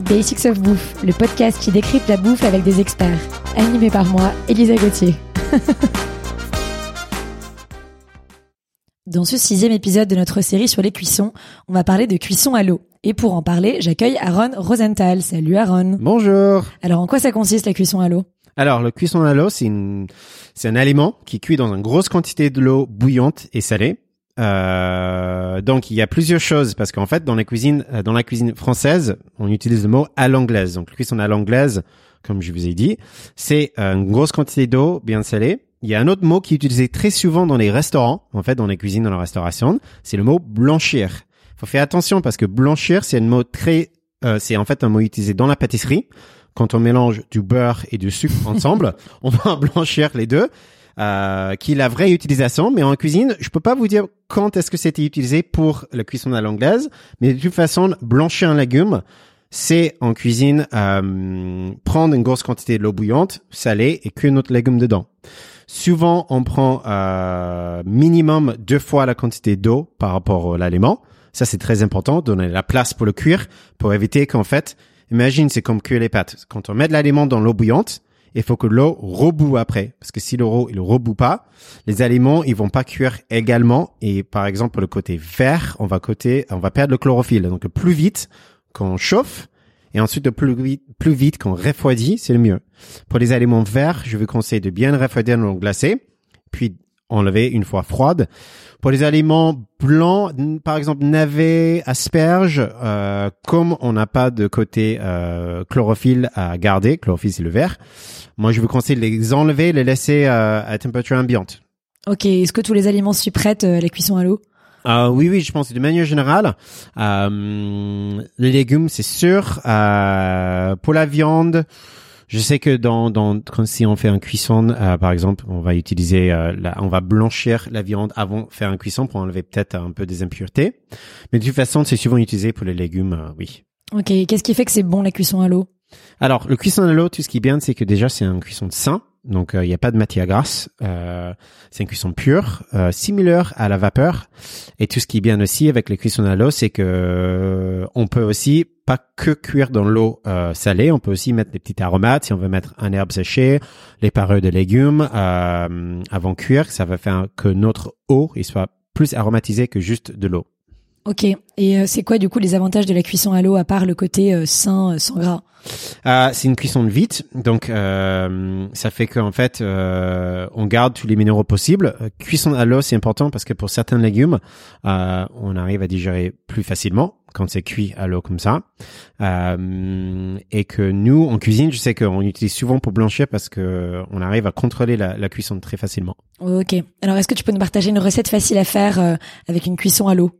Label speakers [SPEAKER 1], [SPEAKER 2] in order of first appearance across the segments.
[SPEAKER 1] Basics of Bouffe, le podcast qui décrypte la bouffe avec des experts. Animé par moi, Elisa Gauthier. Dans ce sixième épisode de notre série sur les cuissons, on va parler de cuisson à l'eau. Et pour en parler, j'accueille Aaron Rosenthal. Salut Aaron.
[SPEAKER 2] Bonjour.
[SPEAKER 1] Alors en quoi ça consiste la cuisson à l'eau?
[SPEAKER 2] Alors, le cuisson à l'eau, c'est une, c'est un aliment qui cuit dans une grosse quantité de l'eau bouillante et salée. Euh, donc il y a plusieurs choses parce qu'en fait dans la cuisine euh, dans la cuisine française on utilise le mot à l'anglaise. Donc le cuisson à l'anglaise comme je vous ai dit c'est euh, une grosse quantité d'eau bien salée. Il y a un autre mot qui est utilisé très souvent dans les restaurants en fait dans les cuisines dans la restauration. C'est le mot blanchir. Faut faire attention parce que blanchir c'est un mot très euh, c'est en fait un mot utilisé dans la pâtisserie. Quand on mélange du beurre et du sucre ensemble on va blanchir les deux euh, qui est la vraie utilisation. Mais en cuisine, je peux pas vous dire quand est-ce que c'était utilisé pour la cuisson à l'anglaise. Mais de toute façon, blanchir un légume, c'est en cuisine euh, prendre une grosse quantité de l'eau bouillante, salée et cuire notre légume dedans. Souvent, on prend euh, minimum deux fois la quantité d'eau par rapport à l'aliment. Ça, c'est très important, donner la place pour le cuire, pour éviter qu'en fait, imagine, c'est comme cuire les pâtes. Quand on met de l'aliment dans l'eau bouillante, il faut que l'eau reboue après. Parce que si l'eau il reboue pas, les aliments, ils vont pas cuire également. Et par exemple, pour le côté vert, on va côté, on va perdre le chlorophylle. Donc, plus vite qu'on chauffe, et ensuite plus vite, plus vite qu'on refroidit, c'est le mieux. Pour les aliments verts, je vous conseille de bien refroidir dans l'eau glacée, puis enlever une fois froide. Pour les aliments blancs, par exemple navets, asperges, euh, comme on n'a pas de côté euh, chlorophylle à garder, chlorophylle c'est le vert, moi je vous conseille de les enlever, les laisser euh, à température ambiante.
[SPEAKER 1] Ok, est-ce que tous les aliments s'y prêtent euh, la cuisson à l'eau?
[SPEAKER 2] Euh, oui, oui, je pense de manière générale, euh, les légumes, c'est sûr. Euh, pour la viande, je sais que dans, dans quand si on fait un cuisson, euh, par exemple, on va utiliser, euh, la, on va blanchir la viande avant de faire un cuisson pour enlever peut-être un peu des impuretés. Mais de toute façon, c'est souvent utilisé pour les légumes, euh, oui.
[SPEAKER 1] Ok, qu'est-ce qui fait que c'est bon la cuisson à l'eau?
[SPEAKER 2] Alors, le cuisson à l'eau, tout ce qui est bien, c'est que déjà, c'est un cuisson sain. Donc, il n'y a pas de matière grasse. Euh, c'est une cuisson pure, euh, similaire à la vapeur. Et tout ce qui est bien aussi avec les cuissons à l'eau, c'est que euh, on peut aussi pas que cuire dans l'eau euh, salée, on peut aussi mettre des petites aromates. Si on veut mettre un herbe séchée, les parures de légumes euh, avant cuire, ça va faire que notre eau il soit plus aromatisée que juste de l'eau.
[SPEAKER 1] Ok, et euh, c'est quoi du coup les avantages de la cuisson à l'eau à part le côté euh, sain, euh, sans gras?
[SPEAKER 2] Euh, c'est une cuisson vite, donc euh, ça fait qu'en fait euh, on garde tous les minéraux possibles. Cuisson à l'eau c'est important parce que pour certains légumes euh, on arrive à digérer plus facilement quand c'est cuit à l'eau comme ça. Euh, et que nous en cuisine, je sais qu'on utilise souvent pour blanchir parce que on arrive à contrôler la, la cuisson très facilement.
[SPEAKER 1] Ok, alors est-ce que tu peux nous partager une recette facile à faire euh, avec une cuisson à l'eau?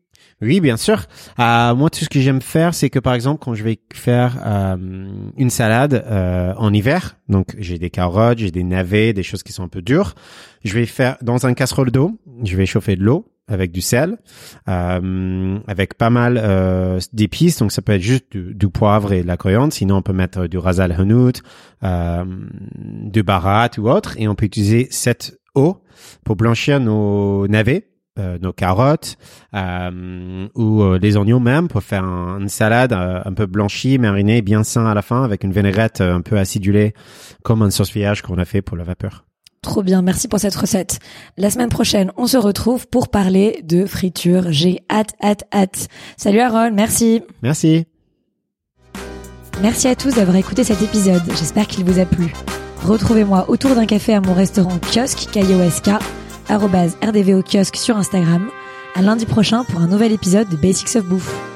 [SPEAKER 2] Oui, bien sûr. Euh, moi, tout ce que j'aime faire, c'est que par exemple, quand je vais faire euh, une salade euh, en hiver, donc j'ai des carottes, j'ai des navets, des choses qui sont un peu dures, je vais faire dans un casserole d'eau, je vais chauffer de l'eau avec du sel, euh, avec pas mal euh, d'épices, donc ça peut être juste du, poivre et de la coriandre, sinon on peut mettre du ras al hanout, euh, du barat ou autre, et on peut utiliser cette eau pour blanchir nos navets euh, nos carottes euh, ou euh, les oignons même pour faire un- une salade euh, un peu blanchie, marinée, bien sain à la fin avec une vinaigrette euh, un peu acidulée comme un sauce vierge qu'on a fait pour la vapeur.
[SPEAKER 1] Trop bien, merci pour cette recette. La semaine prochaine, on se retrouve pour parler de friture. J'ai hâte, hâte, hâte. Salut Aaron, merci.
[SPEAKER 2] Merci.
[SPEAKER 1] Merci à tous d'avoir écouté cet épisode. J'espère qu'il vous a plu. Retrouvez-moi autour d'un café à mon restaurant kiosque, K-I-O-S-K, arrobase RDVO kiosque sur Instagram. À lundi prochain pour un nouvel épisode de Basics of Bouffe.